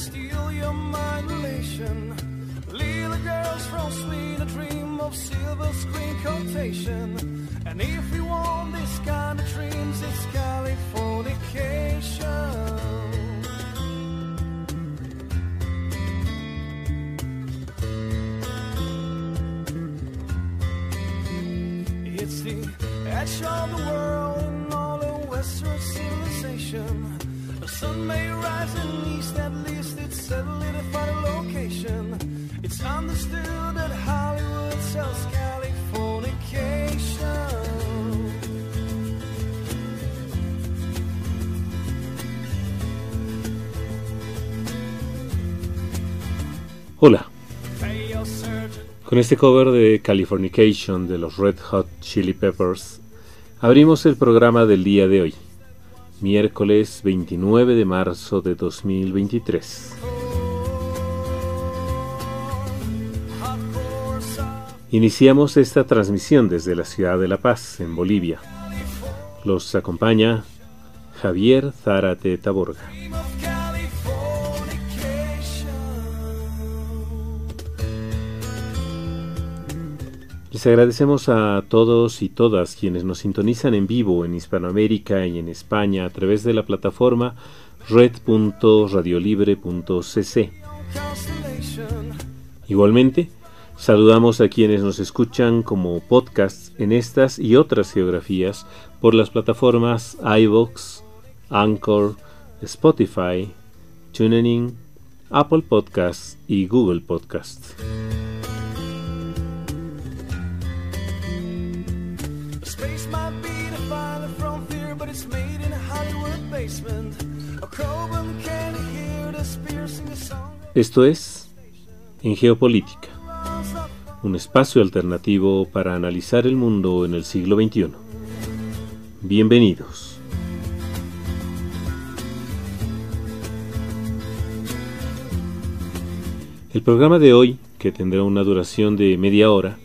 steal your mind elation. Little girls from Sweden dream of silver screen quotation. And if you Hola, con este cover de Californication de los Red Hot Chili Peppers, abrimos el programa del día de hoy, miércoles 29 de marzo de 2023. Hardcore soft. Iniciamos esta transmisión desde la ciudad de La Paz, en Bolivia. Los acompaña Javier Zárate Taborga. Les agradecemos a todos y todas quienes nos sintonizan en vivo en Hispanoamérica y en España a través de la plataforma red.radiolibre.cc. Igualmente, saludamos a quienes nos escuchan como podcasts en estas y otras geografías por las plataformas iVoox, Anchor, Spotify, TuneIn, Apple Podcasts y Google Podcasts. Esto es En Geopolítica, un espacio alternativo para analizar el mundo en el siglo XXI. Bienvenidos. El programa de hoy, que tendrá una duración de media hora,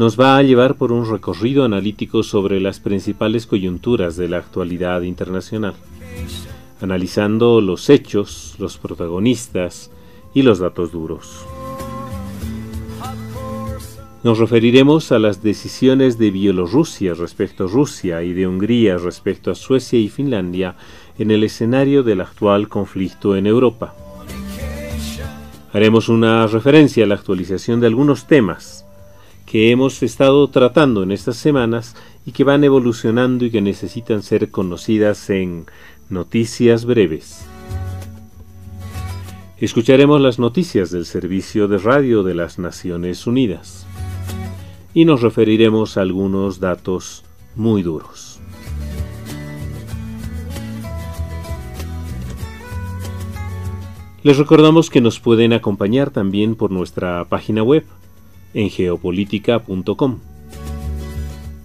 nos va a llevar por un recorrido analítico sobre las principales coyunturas de la actualidad internacional, analizando los hechos, los protagonistas y los datos duros. Nos referiremos a las decisiones de Bielorrusia respecto a Rusia y de Hungría respecto a Suecia y Finlandia en el escenario del actual conflicto en Europa. Haremos una referencia a la actualización de algunos temas que hemos estado tratando en estas semanas y que van evolucionando y que necesitan ser conocidas en noticias breves. Escucharemos las noticias del Servicio de Radio de las Naciones Unidas y nos referiremos a algunos datos muy duros. Les recordamos que nos pueden acompañar también por nuestra página web en geopolítica.com.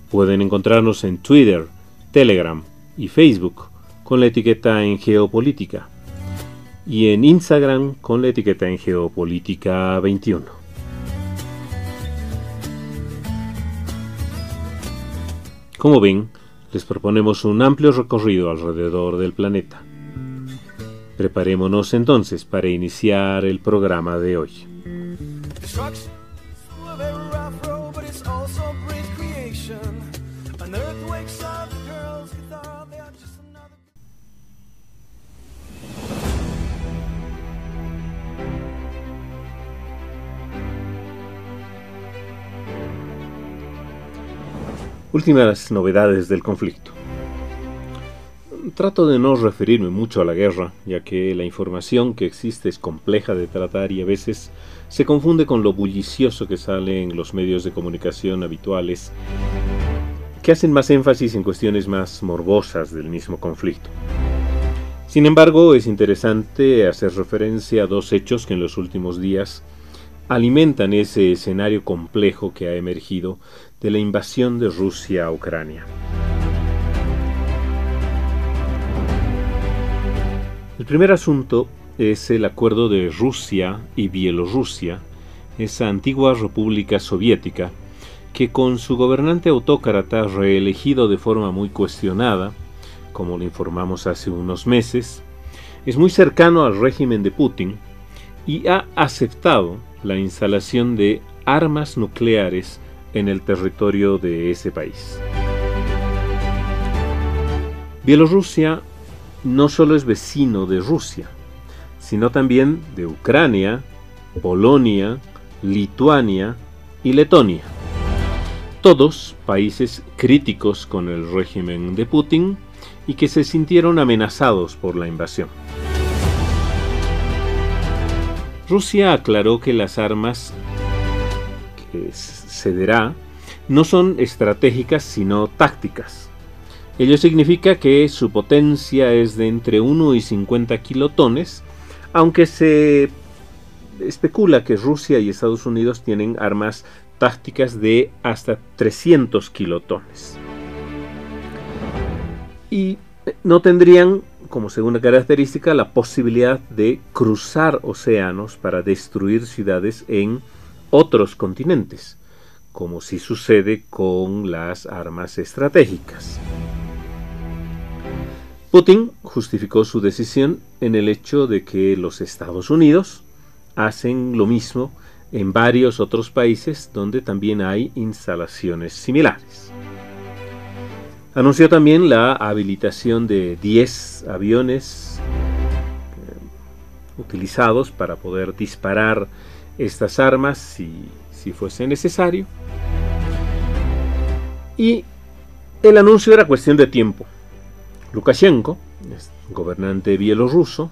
Pueden encontrarnos en Twitter, Telegram y Facebook con la etiqueta en Geopolítica y en Instagram con la etiqueta en Geopolítica 21. Como ven, les proponemos un amplio recorrido alrededor del planeta. Preparémonos entonces para iniciar el programa de hoy. Últimas novedades del conflicto. Trato de no referirme mucho a la guerra, ya que la información que existe es compleja de tratar y a veces se confunde con lo bullicioso que sale en los medios de comunicación habituales, que hacen más énfasis en cuestiones más morbosas del mismo conflicto. Sin embargo, es interesante hacer referencia a dos hechos que en los últimos días alimentan ese escenario complejo que ha emergido de la invasión de Rusia a Ucrania. El primer asunto es el acuerdo de Rusia y Bielorrusia, esa antigua república soviética, que con su gobernante autócrata reelegido de forma muy cuestionada, como lo informamos hace unos meses, es muy cercano al régimen de Putin y ha aceptado la instalación de armas nucleares en el territorio de ese país. Bielorrusia no solo es vecino de Rusia, sino también de Ucrania, Polonia, Lituania y Letonia. Todos países críticos con el régimen de Putin y que se sintieron amenazados por la invasión. Rusia aclaró que las armas que cederá no son estratégicas sino tácticas. Ello significa que su potencia es de entre 1 y 50 kilotones, aunque se especula que Rusia y Estados Unidos tienen armas tácticas de hasta 300 kilotones. Y no tendrían como segunda característica la posibilidad de cruzar océanos para destruir ciudades en otros continentes, como si sucede con las armas estratégicas. Putin justificó su decisión en el hecho de que los Estados Unidos hacen lo mismo en varios otros países donde también hay instalaciones similares. Anunció también la habilitación de 10 aviones eh, utilizados para poder disparar estas armas si, si fuese necesario. Y el anuncio era cuestión de tiempo. Lukashenko, gobernante bielorruso,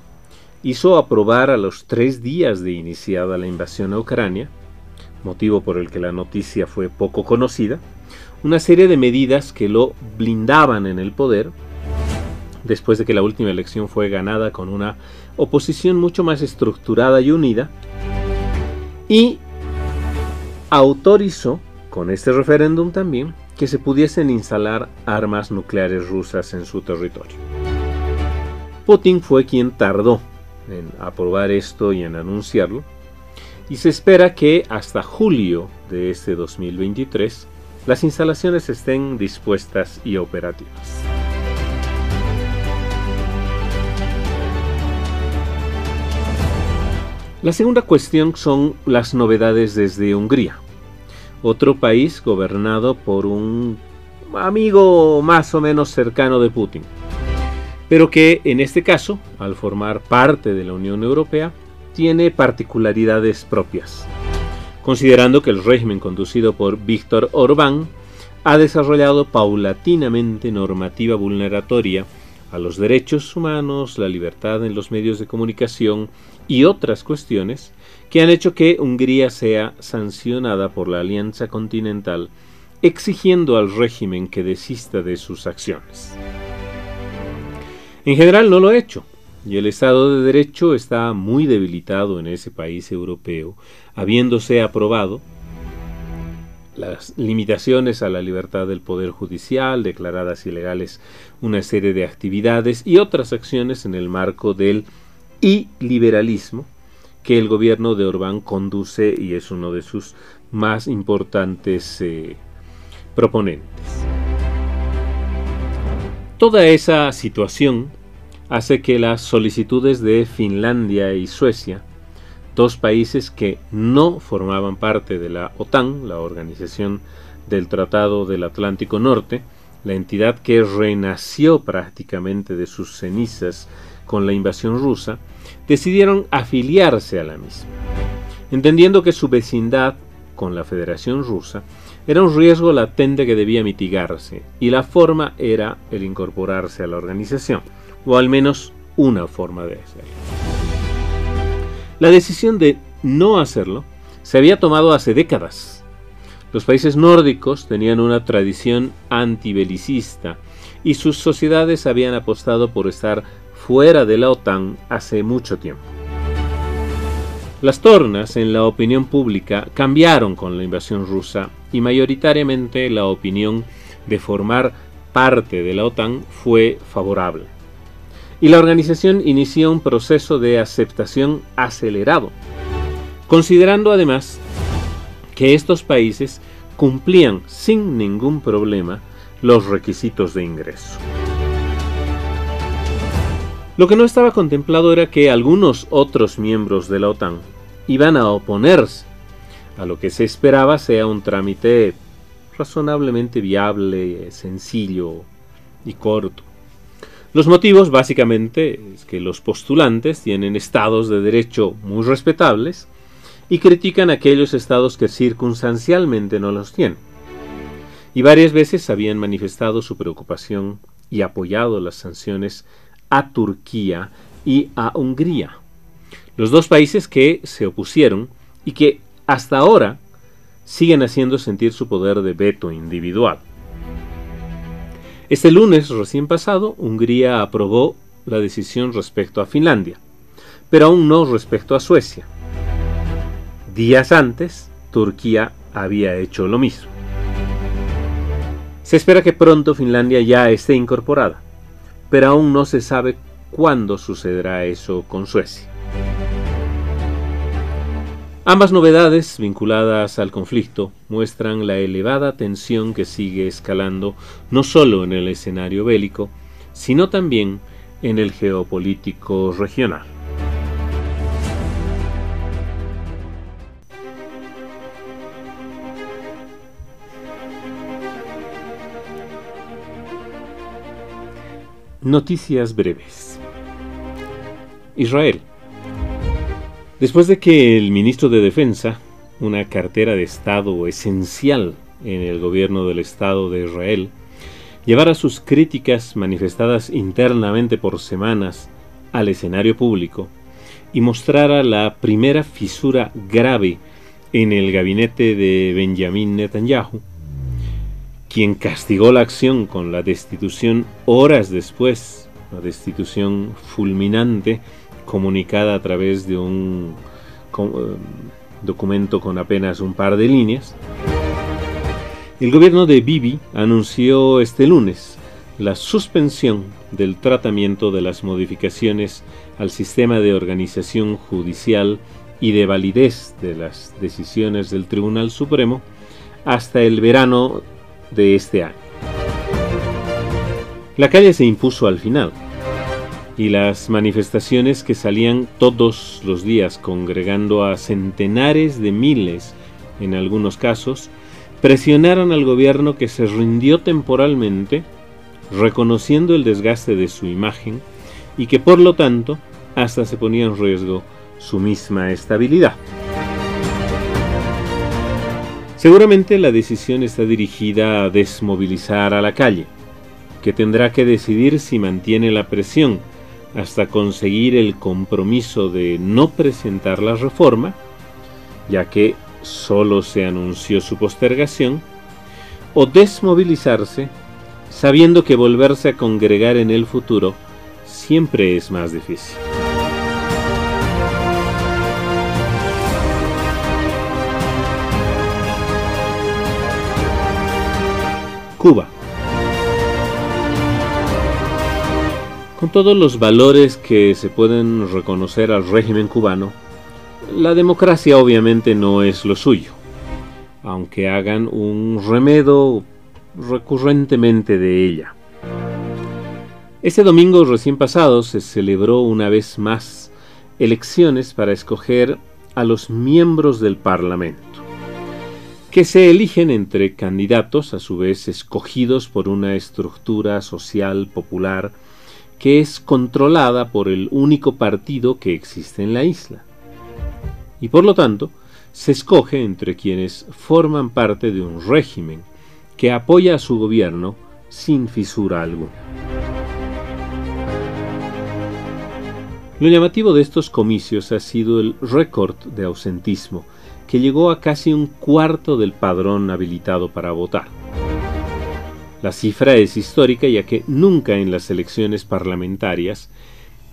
hizo aprobar a los tres días de iniciada la invasión a Ucrania, motivo por el que la noticia fue poco conocida, una serie de medidas que lo blindaban en el poder, después de que la última elección fue ganada con una oposición mucho más estructurada y unida, y autorizó, con este referéndum también, que se pudiesen instalar armas nucleares rusas en su territorio. Putin fue quien tardó en aprobar esto y en anunciarlo, y se espera que hasta julio de este 2023 las instalaciones estén dispuestas y operativas. La segunda cuestión son las novedades desde Hungría, otro país gobernado por un amigo más o menos cercano de Putin, pero que en este caso, al formar parte de la Unión Europea, tiene particularidades propias considerando que el régimen conducido por Víctor Orbán ha desarrollado paulatinamente normativa vulneratoria a los derechos humanos, la libertad en los medios de comunicación y otras cuestiones que han hecho que Hungría sea sancionada por la Alianza Continental exigiendo al régimen que desista de sus acciones. En general no lo ha hecho, y el Estado de Derecho está muy debilitado en ese país europeo, habiéndose aprobado las limitaciones a la libertad del Poder Judicial, declaradas ilegales una serie de actividades y otras acciones en el marco del iliberalismo que el gobierno de Orbán conduce y es uno de sus más importantes eh, proponentes. Toda esa situación hace que las solicitudes de Finlandia y Suecia, dos países que no formaban parte de la OTAN, la Organización del Tratado del Atlántico Norte, la entidad que renació prácticamente de sus cenizas con la invasión rusa, decidieron afiliarse a la misma, entendiendo que su vecindad con la Federación Rusa era un riesgo latente que debía mitigarse, y la forma era el incorporarse a la organización o al menos una forma de hacerlo. La decisión de no hacerlo se había tomado hace décadas. Los países nórdicos tenían una tradición antibelicista y sus sociedades habían apostado por estar fuera de la OTAN hace mucho tiempo. Las tornas en la opinión pública cambiaron con la invasión rusa y mayoritariamente la opinión de formar parte de la OTAN fue favorable y la organización inició un proceso de aceptación acelerado, considerando además que estos países cumplían sin ningún problema los requisitos de ingreso. Lo que no estaba contemplado era que algunos otros miembros de la OTAN iban a oponerse a lo que se esperaba sea un trámite razonablemente viable, sencillo y corto. Los motivos básicamente es que los postulantes tienen estados de derecho muy respetables y critican aquellos estados que circunstancialmente no los tienen. Y varias veces habían manifestado su preocupación y apoyado las sanciones a Turquía y a Hungría, los dos países que se opusieron y que hasta ahora siguen haciendo sentir su poder de veto individual. Este lunes recién pasado, Hungría aprobó la decisión respecto a Finlandia, pero aún no respecto a Suecia. Días antes, Turquía había hecho lo mismo. Se espera que pronto Finlandia ya esté incorporada, pero aún no se sabe cuándo sucederá eso con Suecia. Ambas novedades vinculadas al conflicto muestran la elevada tensión que sigue escalando no solo en el escenario bélico, sino también en el geopolítico regional. Noticias breves. Israel Después de que el ministro de Defensa, una cartera de Estado esencial en el gobierno del Estado de Israel, llevara sus críticas manifestadas internamente por semanas al escenario público y mostrara la primera fisura grave en el gabinete de Benjamin Netanyahu, quien castigó la acción con la destitución horas después, la destitución fulminante comunicada a través de un eh, documento con apenas un par de líneas. El gobierno de Bibi anunció este lunes la suspensión del tratamiento de las modificaciones al sistema de organización judicial y de validez de las decisiones del Tribunal Supremo hasta el verano de este año. La calle se impuso al final, y las manifestaciones que salían todos los días congregando a centenares de miles en algunos casos, presionaron al gobierno que se rindió temporalmente, reconociendo el desgaste de su imagen y que por lo tanto hasta se ponía en riesgo su misma estabilidad. Seguramente la decisión está dirigida a desmovilizar a la calle, que tendrá que decidir si mantiene la presión hasta conseguir el compromiso de no presentar la reforma, ya que solo se anunció su postergación, o desmovilizarse sabiendo que volverse a congregar en el futuro siempre es más difícil. Cuba. Con todos los valores que se pueden reconocer al régimen cubano, la democracia obviamente no es lo suyo, aunque hagan un remedo recurrentemente de ella. Este domingo recién pasado se celebró una vez más elecciones para escoger a los miembros del Parlamento, que se eligen entre candidatos a su vez escogidos por una estructura social popular que es controlada por el único partido que existe en la isla. Y por lo tanto, se escoge entre quienes forman parte de un régimen que apoya a su gobierno sin fisura alguna. Lo llamativo de estos comicios ha sido el récord de ausentismo, que llegó a casi un cuarto del padrón habilitado para votar. La cifra es histórica ya que nunca en las elecciones parlamentarias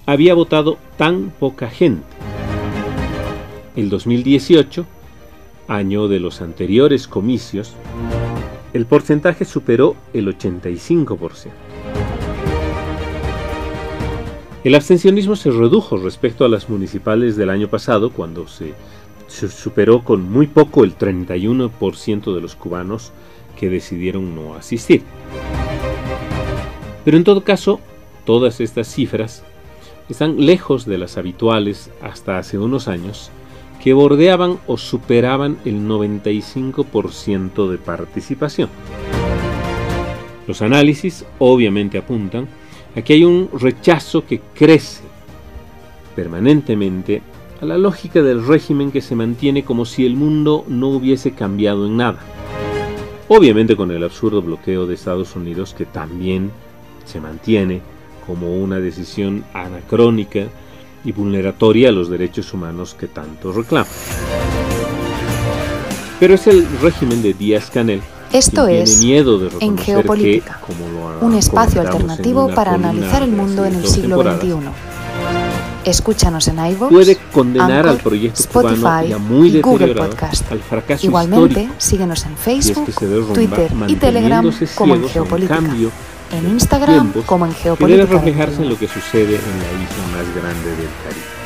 había votado tan poca gente. El 2018, año de los anteriores comicios, el porcentaje superó el 85%. El abstencionismo se redujo respecto a las municipales del año pasado, cuando se, superó con muy poco el 31% de los cubanos que decidieron no asistir. Pero en todo caso, todas estas cifras están lejos de las habituales hasta hace unos años, que bordeaban o superaban el 95% de participación. Los análisis obviamente apuntan a que hay un rechazo que crece permanentemente a la lógica del régimen que se mantiene como si el mundo no hubiese cambiado en nada. Obviamente con el absurdo bloqueo de Estados Unidos que también se mantiene como una decisión anacrónica y vulneratoria a los derechos humanos que tanto reclama. Pero es el régimen de Díaz Canel esto es miedo de En Geopolítica, un espacio alternativo para analizar el mundo en el siglo XXI. Escúchanos en iVoox, puede condenar al proyecto Spotify y, a muy y Google Podcast. Al fracaso Igualmente, síguenos en Facebook, Twitter y Telegram como en Geopolítica. en Instagram como en Geopolítica. debe reflejarse en lo que sucede en la isla más grande del Caribe.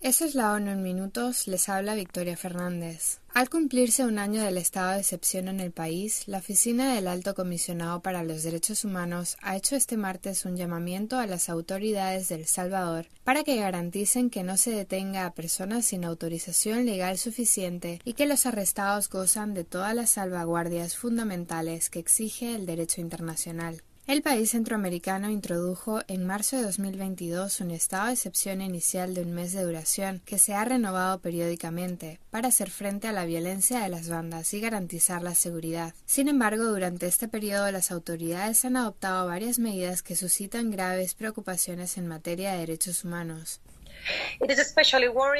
Esa es la ONU en minutos, les habla Victoria Fernández. Al cumplirse un año del estado de excepción en el país, la Oficina del Alto Comisionado para los Derechos Humanos ha hecho este martes un llamamiento a las autoridades de El Salvador para que garanticen que no se detenga a personas sin autorización legal suficiente y que los arrestados gozan de todas las salvaguardias fundamentales que exige el derecho internacional. El país centroamericano introdujo en marzo de 2022 un estado de excepción inicial de un mes de duración que se ha renovado periódicamente para hacer frente a la violencia de las bandas y garantizar la seguridad. Sin embargo, durante este periodo las autoridades han adoptado varias medidas que suscitan graves preocupaciones en materia de derechos humanos.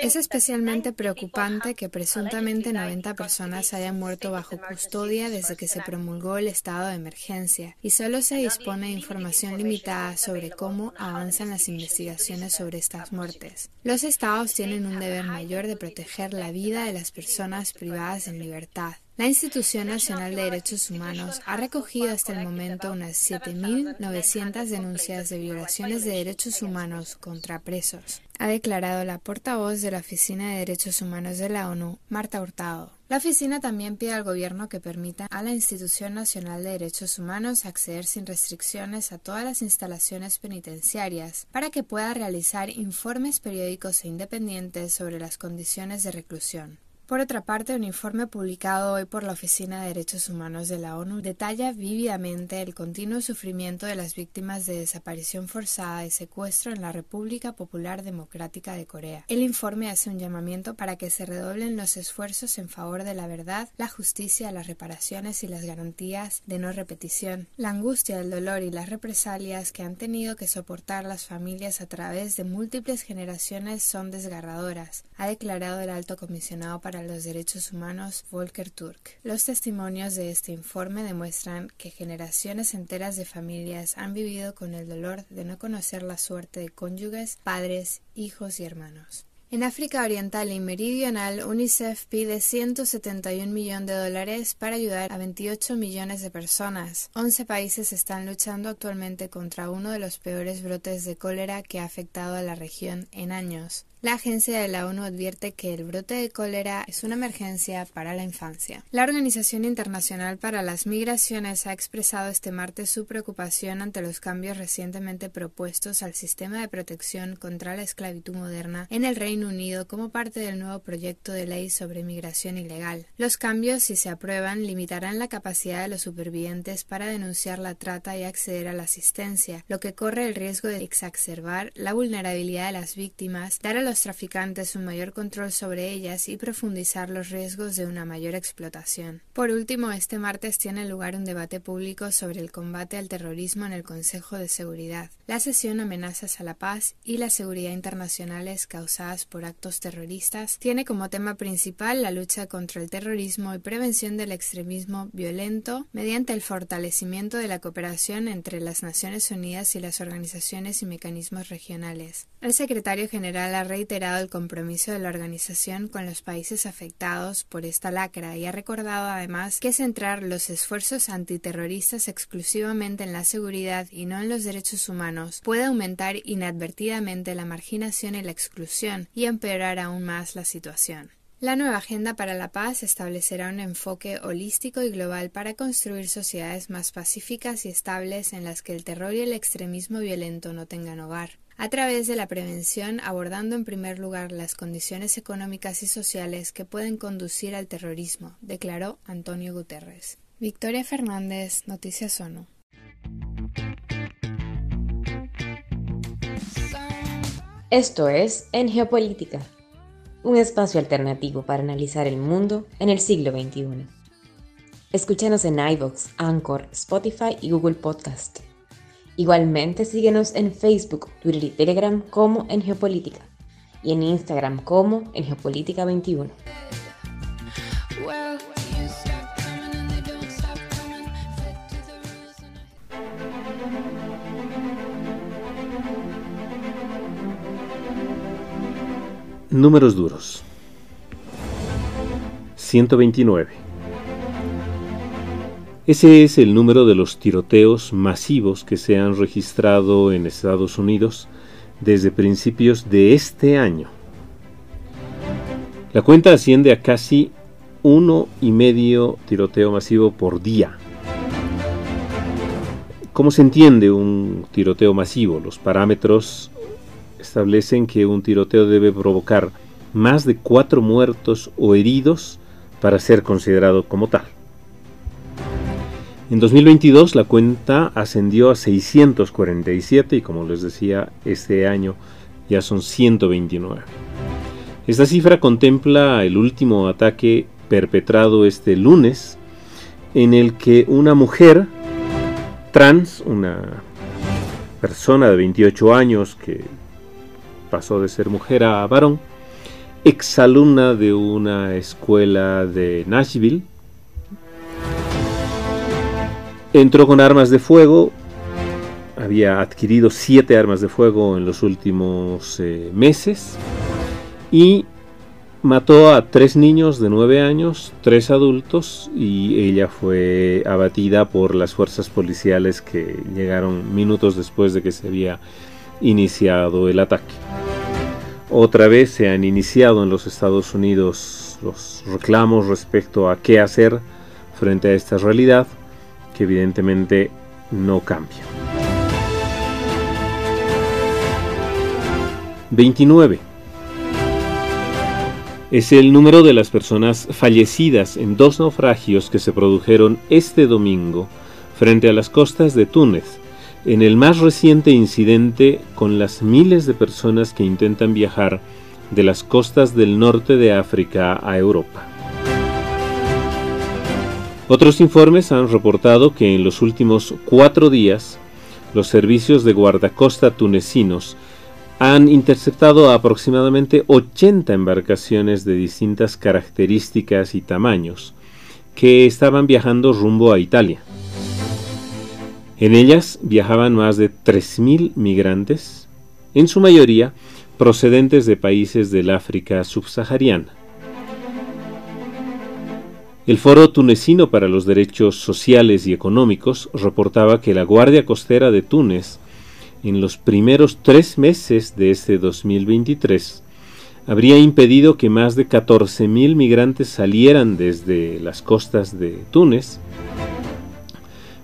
Es especialmente preocupante que presuntamente 90 personas hayan muerto bajo custodia desde que se promulgó el estado de emergencia y solo se dispone de información limitada sobre cómo avanzan las investigaciones sobre estas muertes. Los estados tienen un deber mayor de proteger la vida de las personas privadas en libertad. La Institución Nacional de Derechos Humanos ha recogido hasta el momento unas 7.900 denuncias de violaciones de derechos humanos contra presos, ha declarado la portavoz de la Oficina de Derechos Humanos de la ONU, Marta Hurtado. La oficina también pide al gobierno que permita a la Institución Nacional de Derechos Humanos acceder sin restricciones a todas las instalaciones penitenciarias para que pueda realizar informes periódicos e independientes sobre las condiciones de reclusión. Por otra parte, un informe publicado hoy por la Oficina de Derechos Humanos de la ONU detalla vívidamente el continuo sufrimiento de las víctimas de desaparición forzada y secuestro en la República Popular Democrática de Corea. El informe hace un llamamiento para que se redoblen los esfuerzos en favor de la verdad, la justicia, las reparaciones y las garantías de no repetición. La angustia, el dolor y las represalias que han tenido que soportar las familias a través de múltiples generaciones son desgarradoras, ha declarado el alto comisionado para los Derechos Humanos Volker Turk. Los testimonios de este informe demuestran que generaciones enteras de familias han vivido con el dolor de no conocer la suerte de cónyuges, padres, hijos y hermanos. En África Oriental y Meridional, UNICEF pide 171 millones de dólares para ayudar a 28 millones de personas. 11 países están luchando actualmente contra uno de los peores brotes de cólera que ha afectado a la región en años. La agencia de la ONU advierte que el brote de cólera es una emergencia para la infancia. La Organización Internacional para las Migraciones ha expresado este martes su preocupación ante los cambios recientemente propuestos al sistema de protección contra la esclavitud moderna en el Reino Unido como parte del nuevo proyecto de ley sobre migración ilegal. Los cambios, si se aprueban, limitarán la capacidad de los supervivientes para denunciar la trata y acceder a la asistencia, lo que corre el riesgo de exacerbar la vulnerabilidad de las víctimas, traficantes un mayor control sobre ellas y profundizar los riesgos de una mayor explotación. Por último, este martes tiene lugar un debate público sobre el combate al terrorismo en el Consejo de Seguridad. La sesión Amenazas a la paz y la seguridad internacionales causadas por actos terroristas tiene como tema principal la lucha contra el terrorismo y prevención del extremismo violento mediante el fortalecimiento de la cooperación entre las Naciones Unidas y las organizaciones y mecanismos regionales. El secretario general reiterado el compromiso de la organización con los países afectados por esta lacra y ha recordado además que centrar los esfuerzos antiterroristas exclusivamente en la seguridad y no en los derechos humanos puede aumentar inadvertidamente la marginación y la exclusión y empeorar aún más la situación. La nueva Agenda para la Paz establecerá un enfoque holístico y global para construir sociedades más pacíficas y estables en las que el terror y el extremismo violento no tengan hogar, a través de la prevención abordando en primer lugar las condiciones económicas y sociales que pueden conducir al terrorismo, declaró Antonio Guterres. Victoria Fernández, Noticias ONU. Esto es En Geopolítica un espacio alternativo para analizar el mundo en el siglo XXI. Escúchanos en iVoox, Anchor, Spotify y Google Podcast. Igualmente síguenos en Facebook, Twitter y Telegram como en Geopolítica y en Instagram como en Geopolítica 21. Números duros. 129. Ese es el número de los tiroteos masivos que se han registrado en Estados Unidos desde principios de este año. La cuenta asciende a casi uno y medio tiroteo masivo por día. ¿Cómo se entiende un tiroteo masivo? Los parámetros establecen que un tiroteo debe provocar más de cuatro muertos o heridos para ser considerado como tal. En 2022 la cuenta ascendió a 647 y como les decía, este año ya son 129. Esta cifra contempla el último ataque perpetrado este lunes en el que una mujer trans, una persona de 28 años que pasó de ser mujer a varón, exalumna de una escuela de Nashville. Entró con armas de fuego, había adquirido siete armas de fuego en los últimos eh, meses. Y mató a tres niños de nueve años, tres adultos y ella fue abatida por las fuerzas policiales que llegaron minutos después de que se había iniciado el ataque. Otra vez se han iniciado en los Estados Unidos los reclamos respecto a qué hacer frente a esta realidad evidentemente no cambia. 29. Es el número de las personas fallecidas en dos naufragios que se produjeron este domingo frente a las costas de Túnez, en el más reciente incidente con las miles de personas que intentan viajar de las costas del norte de África a Europa. Otros informes han reportado que en los últimos cuatro días los servicios de guardacosta tunecinos han interceptado aproximadamente 80 embarcaciones de distintas características y tamaños que estaban viajando rumbo a Italia. En ellas viajaban más de 3.000 migrantes, en su mayoría procedentes de países del África subsahariana. El Foro Tunecino para los Derechos Sociales y Económicos reportaba que la Guardia Costera de Túnez, en los primeros tres meses de este 2023, habría impedido que más de 14.000 migrantes salieran desde las costas de Túnez,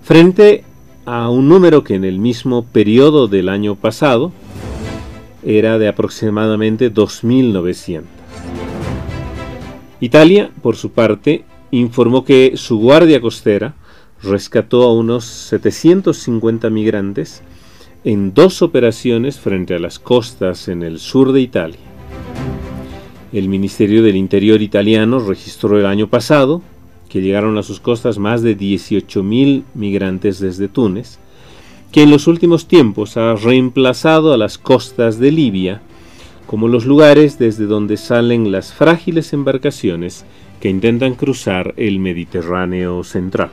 frente a un número que en el mismo periodo del año pasado era de aproximadamente 2.900. Italia, por su parte, informó que su guardia costera rescató a unos 750 migrantes en dos operaciones frente a las costas en el sur de Italia. El Ministerio del Interior italiano registró el año pasado que llegaron a sus costas más de 18.000 migrantes desde Túnez, que en los últimos tiempos ha reemplazado a las costas de Libia como los lugares desde donde salen las frágiles embarcaciones que intentan cruzar el Mediterráneo central.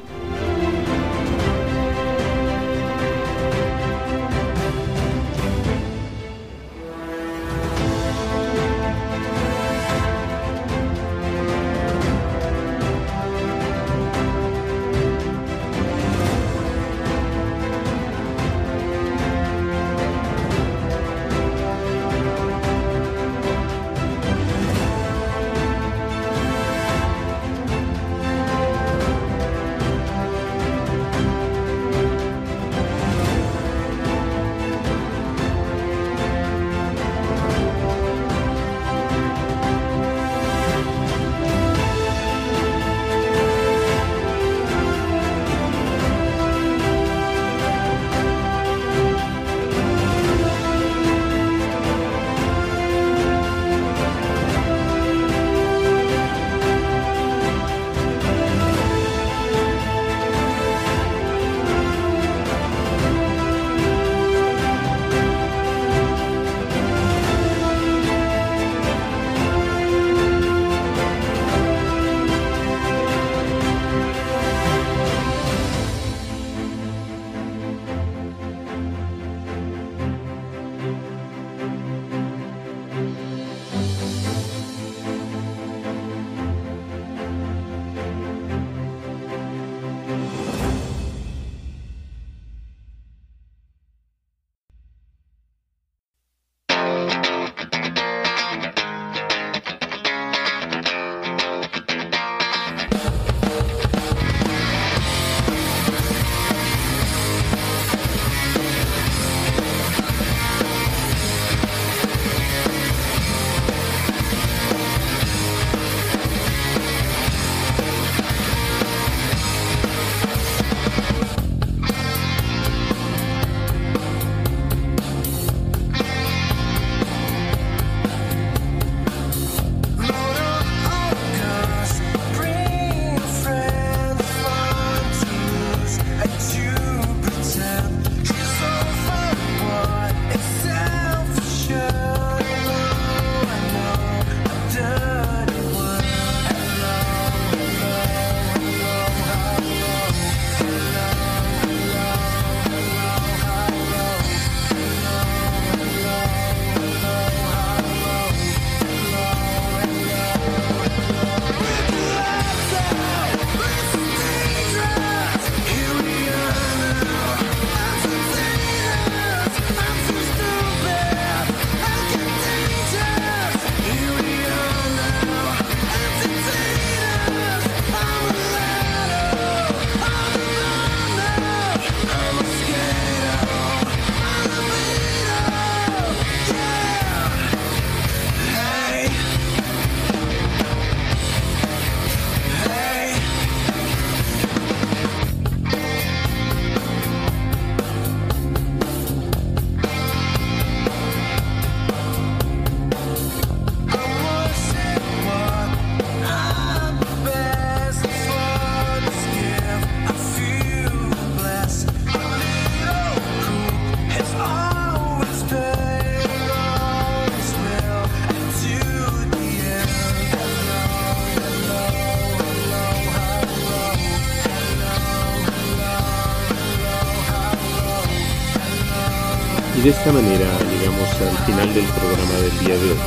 De esta manera llegamos al final del programa del día de hoy.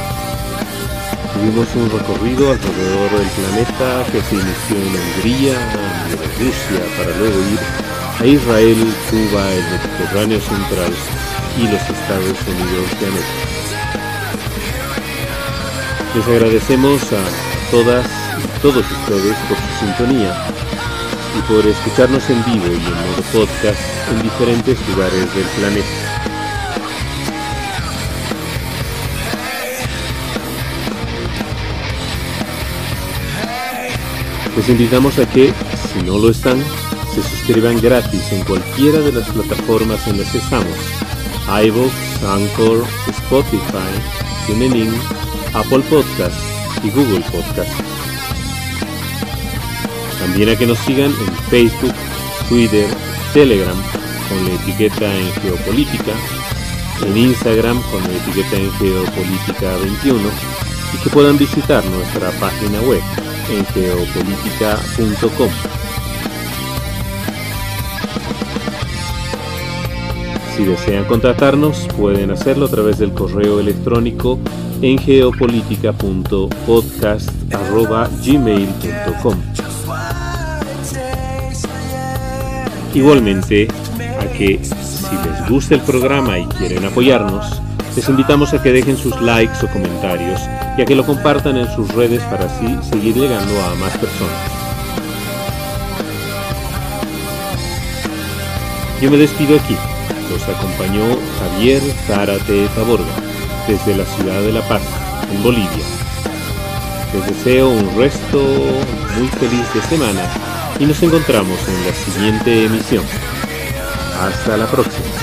Tuvimos un recorrido alrededor del planeta que se inició en Hungría, en Rusia, para luego ir a Israel, Cuba, el Mediterráneo Central y los Estados Unidos de América. Les agradecemos a todas y todos ustedes por su sintonía y por escucharnos en vivo y en modo podcast en diferentes lugares del planeta. Les invitamos a que, si no lo están, se suscriban gratis en cualquiera de las plataformas en las que estamos. iVoox, Anchor, Spotify, TuneIn, Apple Podcast y Google Podcast. También a que nos sigan en Facebook, Twitter, Telegram con la etiqueta en Geopolítica, en Instagram con la etiqueta en Geopolítica 21 y que puedan visitar nuestra página web en geopolítica.com. Si desean contactarnos, pueden hacerlo a través del correo electrónico en geopolítica.podcast.gmail.com. Igualmente, a que si les gusta el programa y quieren apoyarnos, les invitamos a que dejen sus likes o comentarios y a que lo compartan en sus redes para así seguir llegando a más personas. Yo me despido aquí. Los acompañó Javier Zárate Taborga desde la ciudad de La Paz, en Bolivia. Les deseo un resto muy feliz de semana y nos encontramos en la siguiente emisión. Hasta la próxima.